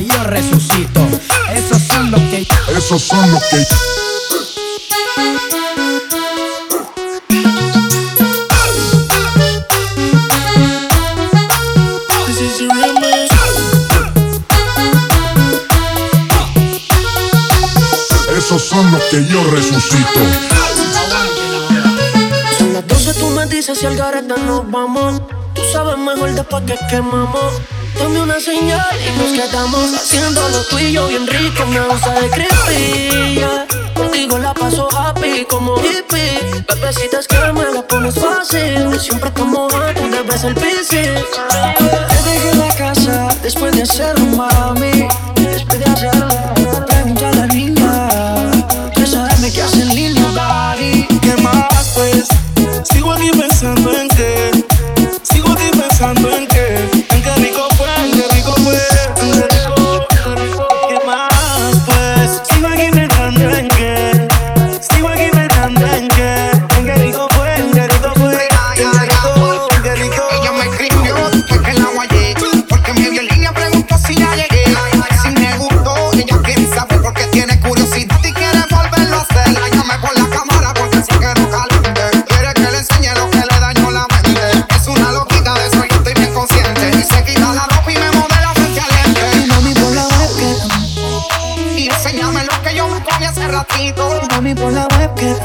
que yo resucito. Esos son los que. Esos son los que. Esos son los que yo resucito. Son las 12, tú me dices si al gareta nos vamos. Tú sabes mejor después que quemamos. Dame una señal y nos quedamos haciéndolo tú y yo bien rico. Me gusta de creepy. Contigo la paso happy como hippie. Bebecita es que me la pones fácil. Siempre como tú debes el piscis. Te dejé la casa después de hacerlo, mami. Yo me comí hace ratito Mami, por la webcam.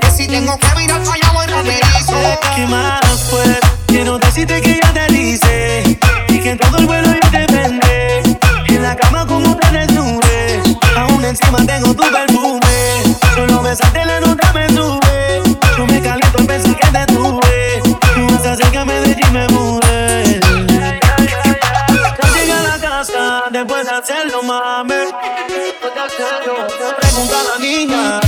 Que si tengo que virar para allá voy rapidito ¿Qué más pues? Quiero decirte que ya te dice Y que en todo el vuelo yo te prende En la cama como te desnude Aún encima tengo tu perfume Solo besarte la nota casa después de hacerlo, mami Pregunta a la niña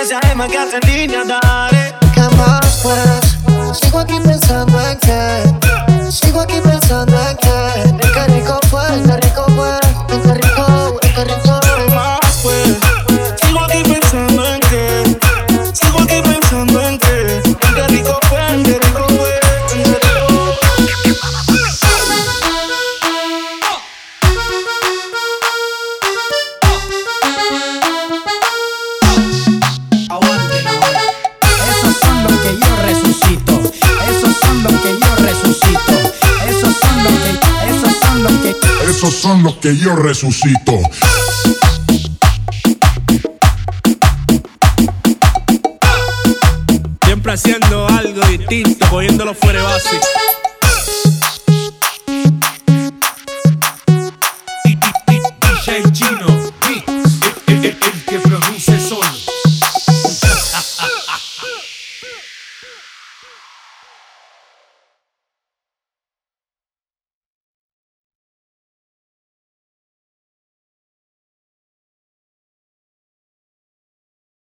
Esa Emma que hace línea, dale ¿Qué más pues? Sigo aquí pensando en que. Sigo aquí pensando en que. En qué rico fue, rico fue. Rico, esos son los que yo resucito. Siempre haciendo algo distinto, cogiéndolo fuera de base. DJ Chino, el, que produce sol.